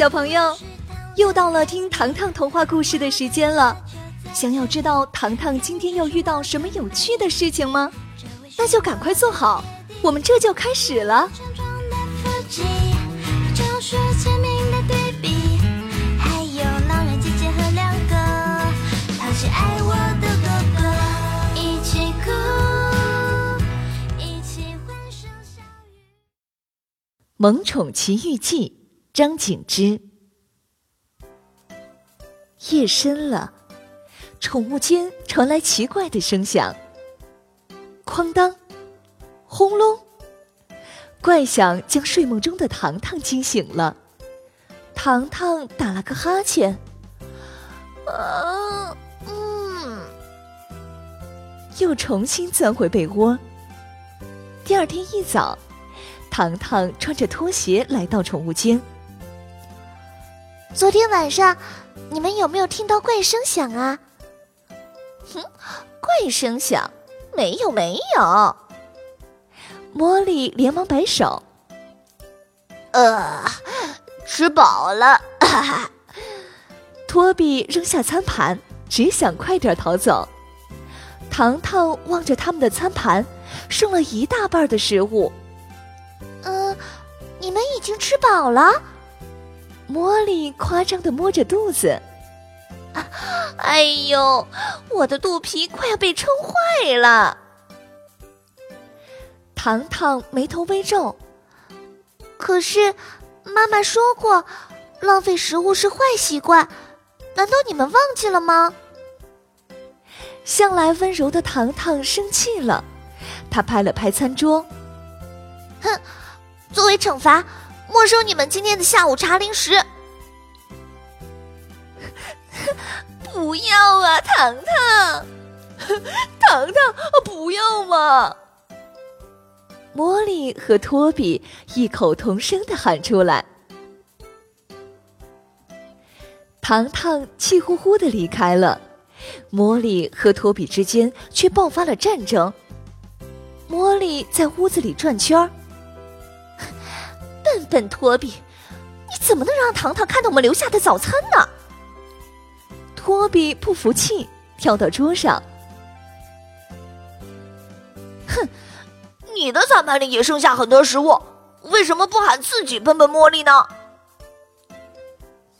小朋友，又到了听糖糖童话故事的时间了。想要知道糖糖今天又遇到什么有趣的事情吗？那就赶快坐好，我们这就开始了。《萌宠奇遇记》张景之。夜深了，宠物间传来奇怪的声响。哐当，轰隆，怪响将睡梦中的糖糖惊醒了。糖糖打了个哈欠，啊，嗯，又重新钻回被窝。第二天一早。糖糖穿着拖鞋来到宠物间。昨天晚上，你们有没有听到怪声响啊？哼，怪声响？没有，没有。茉莉连忙摆手。呃，吃饱了。哈哈托比扔下餐盘，只想快点逃走。糖糖望着他们的餐盘，剩了一大半的食物。嗯你们已经吃饱了，茉莉夸张的摸着肚子。哎呦，我的肚皮快要被撑坏了。糖糖眉头微皱。可是，妈妈说过，浪费食物是坏习惯，难道你们忘记了吗？向来温柔的糖糖生气了，他拍了拍餐桌，哼。作为惩罚，没收你们今天的下午茶零食。不要啊，糖糖，糖糖，不要嘛！茉莉和托比异口同声的喊出来。糖糖气呼呼的离开了，茉莉和托比之间却爆发了战争。茉莉在屋子里转圈儿。笨笨托比，你怎么能让糖糖看到我们留下的早餐呢？托比不服气，跳到桌上。哼，你的餐盘里也剩下很多食物，为什么不喊自己笨笨茉莉呢？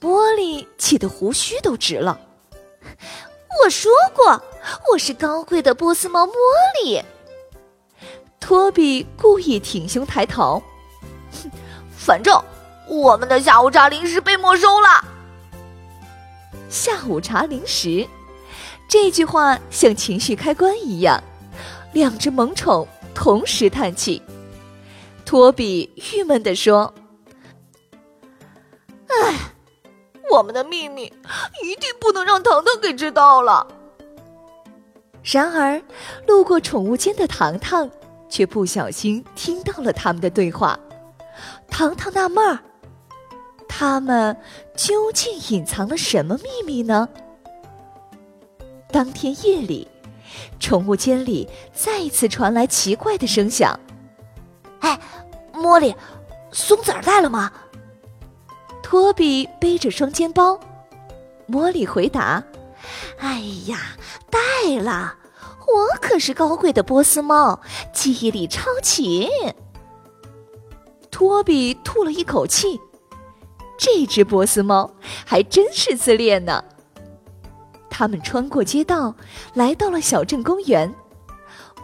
茉莉气得胡须都直了。我说过，我是高贵的波斯猫茉莉。托比故意挺胸抬头。反正我们的下午茶零食被没收了。下午茶零食，这句话像情绪开关一样，两只萌宠同时叹气。托比郁闷地说：“唉，我们的秘密一定不能让糖糖给知道了。”然而，路过宠物间的糖糖却不小心听到了他们的对话。糖糖纳闷儿，他们究竟隐藏了什么秘密呢？当天夜里，宠物间里再一次传来奇怪的声响。哎，茉莉，松子儿带了吗？托比背着双肩包。茉莉回答：“哎呀，带了，我可是高贵的波斯猫，记忆力超群。”托比吐了一口气，这只波斯猫还真是自恋呢。他们穿过街道，来到了小镇公园。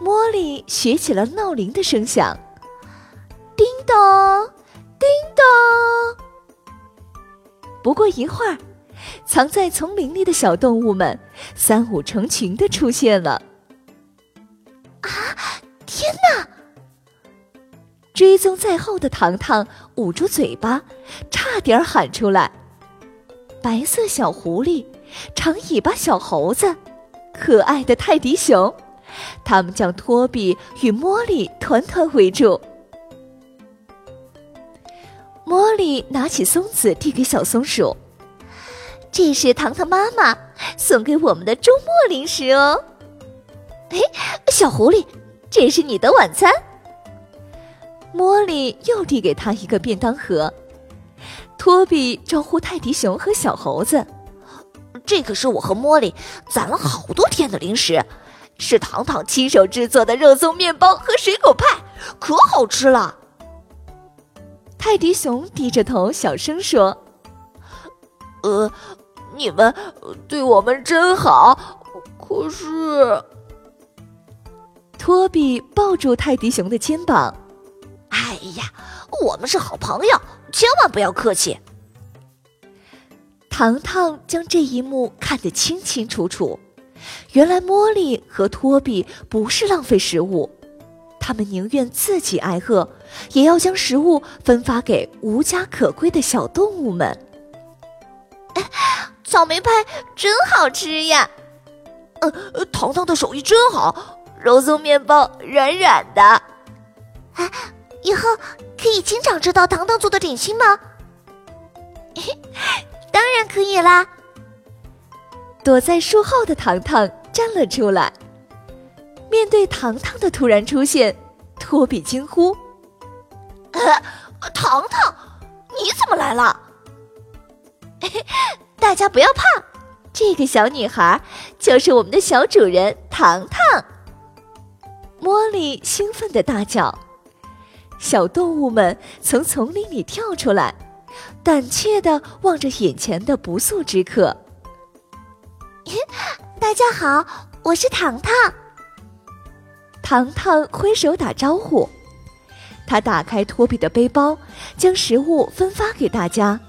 茉莉学起了闹铃的声响，叮咚，叮咚。不过一会儿，藏在丛林里的小动物们三五成群的出现了。啊！天哪！追踪在后的糖糖捂住嘴巴，差点喊出来：“白色小狐狸，长尾巴小猴子，可爱的泰迪熊！”他们将托比与茉莉团团围住。茉莉拿起松子递给小松鼠：“这是糖糖妈妈送给我们的周末零食哦。”“哎，小狐狸，这是你的晚餐。”茉莉又递给他一个便当盒，托比招呼泰迪熊和小猴子：“这可是我和茉莉攒了好多天的零食，是糖糖亲手制作的肉松面包和水果派，可好吃了。”泰迪熊低着头小声说：“呃，你们对我们真好，可是……”托比抱住泰迪熊的肩膀：“哎呀，我们是好朋友，千万不要客气。”糖糖将这一幕看得清清楚楚。原来茉莉和托比不是浪费食物，他们宁愿自己挨饿，也要将食物分发给无家可归的小动物们。草莓派真好吃呀！呃，糖糖的手艺真好。肉松面包软软的，哎，以后可以经常吃到糖糖做的点心吗？当然可以啦！躲在树后的糖糖站了出来，面对糖糖的突然出现，托比惊呼：“呃糖糖，你怎么来了？” 大家不要怕，这个小女孩就是我们的小主人糖糖。茉莉兴奋的大叫：“小动物们从丛林里跳出来，胆怯地望着眼前的不速之客。”“大家好，我是糖糖。”糖糖挥手打招呼。他打开托比的背包，将食物分发给大家。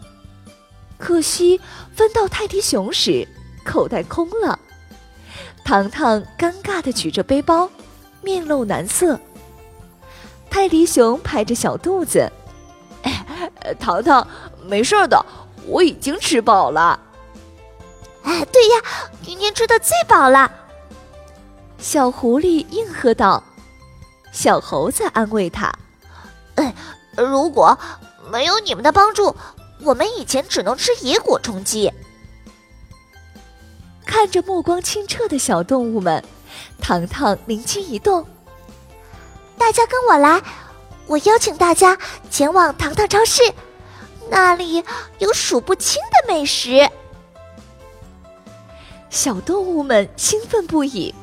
可惜分到泰迪熊时，口袋空了。糖糖尴尬地举着背包。面露难色。泰迪熊拍着小肚子：“糖糖，没事的，我已经吃饱了。”“哎，对呀，今天吃的最饱了。”小狐狸应和道。小猴子安慰他：“哎，如果没有你们的帮助，我们以前只能吃野果充饥。”看着目光清澈的小动物们。糖糖灵机一动，大家跟我来，我邀请大家前往糖糖超市，那里有数不清的美食。小动物们兴奋不已，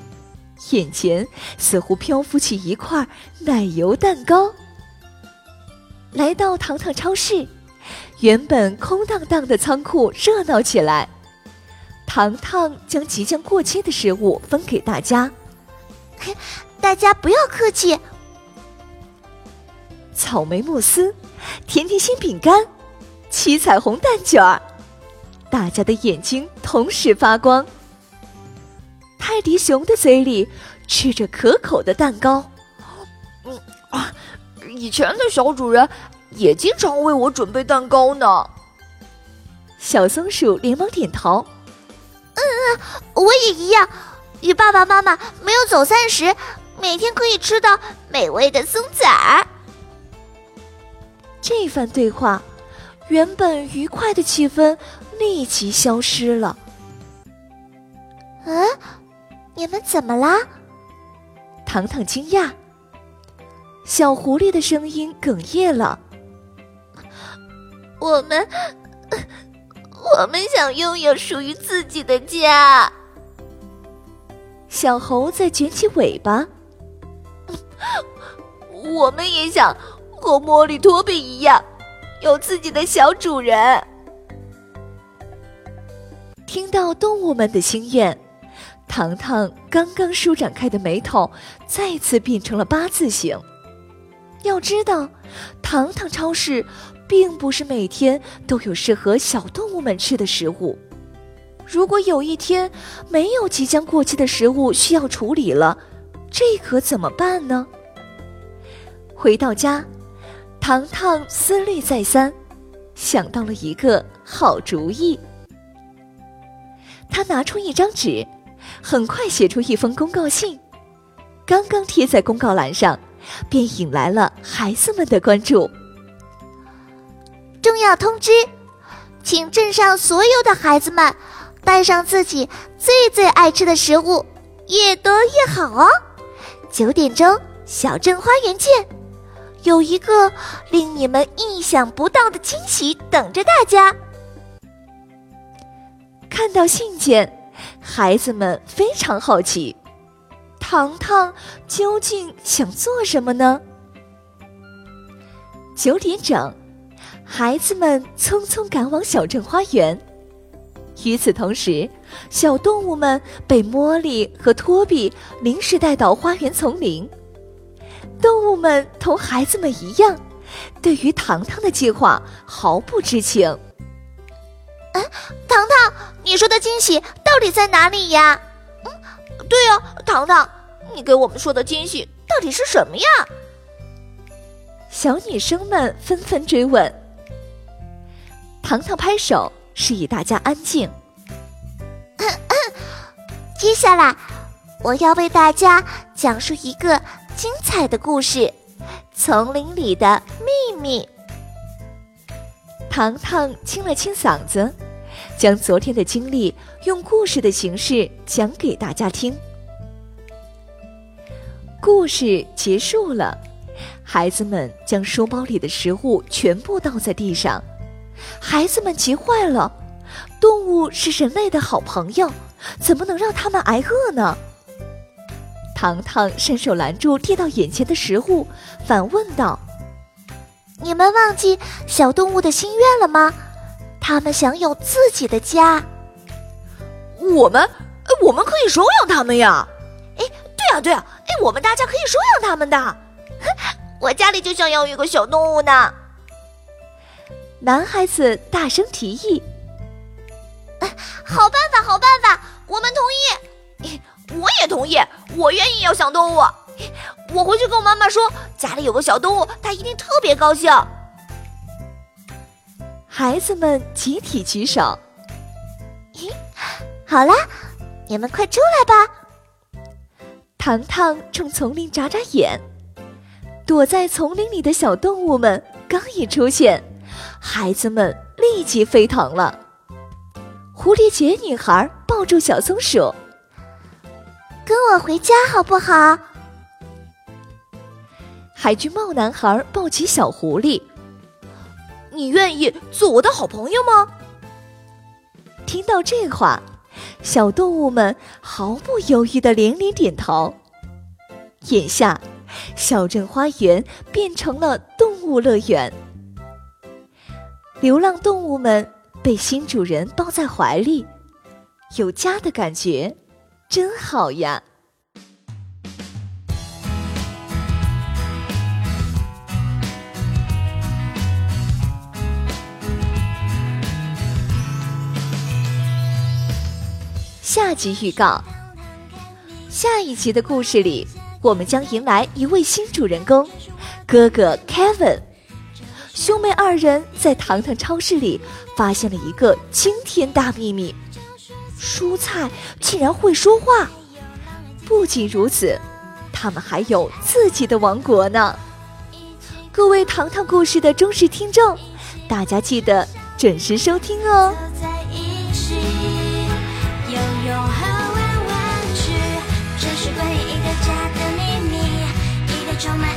眼前似乎漂浮起一块奶油蛋糕。来到糖糖超市，原本空荡荡的仓库热闹起来。糖糖将即将过期的食物分给大家。大家不要客气。草莓慕斯、甜甜心饼干、七彩虹蛋卷儿，大家的眼睛同时发光。泰迪熊的嘴里吃着可口的蛋糕。嗯啊，以前的小主人也经常为我准备蛋糕呢。小松鼠连忙点头。嗯嗯，我也一样。与爸爸妈妈没有走散时，每天可以吃到美味的松子儿。这番对话，原本愉快的气氛立即消失了。啊，你们怎么啦？糖糖惊讶。小狐狸的声音哽咽了。我们，我们想拥有属于自己的家。小猴子卷起尾巴，我们也想和莫莉、托比一样，有自己的小主人。听到动物们的心愿，糖糖刚刚舒展开的眉头再次变成了八字形。要知道，糖糖超市并不是每天都有适合小动物们吃的食物。如果有一天没有即将过期的食物需要处理了，这可怎么办呢？回到家，糖糖思虑再三，想到了一个好主意。他拿出一张纸，很快写出一封公告信。刚刚贴在公告栏上，便引来了孩子们的关注。重要通知，请镇上所有的孩子们。带上自己最最爱吃的食物，越多越好哦！九点钟，小镇花园见。有一个令你们意想不到的惊喜等着大家。看到信件，孩子们非常好奇，糖糖究竟想做什么呢？九点整，孩子们匆匆赶往小镇花园。与此同时，小动物们被茉莉和托比临时带到花园丛林。动物们同孩子们一样，对于糖糖的计划毫不知情。哎，糖糖，你说的惊喜到底在哪里呀？嗯，对呀，糖糖，你给我们说的惊喜到底是什么呀？小女生们纷纷追问。糖糖拍手。示意大家安静。接下来，我要为大家讲述一个精彩的故事《丛林里的秘密》。糖糖清了清嗓子，将昨天的经历用故事的形式讲给大家听。故事结束了，孩子们将书包里的食物全部倒在地上。孩子们急坏了，动物是人类的好朋友，怎么能让他们挨饿呢？糖糖伸手拦住跌到眼前的食物，反问道：“你们忘记小动物的心愿了吗？他们想有自己的家。我们，我们可以收养他们呀！哎，对呀，对呀，哎，我们大家可以收养他们的。我家里就想要一个小动物呢。”男孩子大声提议：“好办法，好办法，我们同意。我也同意，我愿意要小动物。我回去跟我妈妈说，家里有个小动物，她一定特别高兴。”孩子们集体举手：“咦，好啦，你们快出来吧！”糖糖冲丛林眨眨眼，躲在丛林里的小动物们刚一出现。孩子们立即沸腾了。蝴蝶结女孩抱住小松鼠，跟我回家好不好？海军帽男孩抱起小狐狸，你愿意做我的好朋友吗？听到这话，小动物们毫不犹豫的连连点头。眼下，小镇花园变成了动物乐园。流浪动物们被新主人抱在怀里，有家的感觉，真好呀！下集预告：下一集的故事里，我们将迎来一位新主人公，哥哥 Kevin。兄妹二人在糖糖超市里发现了一个惊天大秘密：蔬菜竟然会说话，不仅如此，他们还有自己的王国呢。各位糖糖故事的忠实听众，大家记得准时收听哦。这是关于一个家的秘密，一个充满。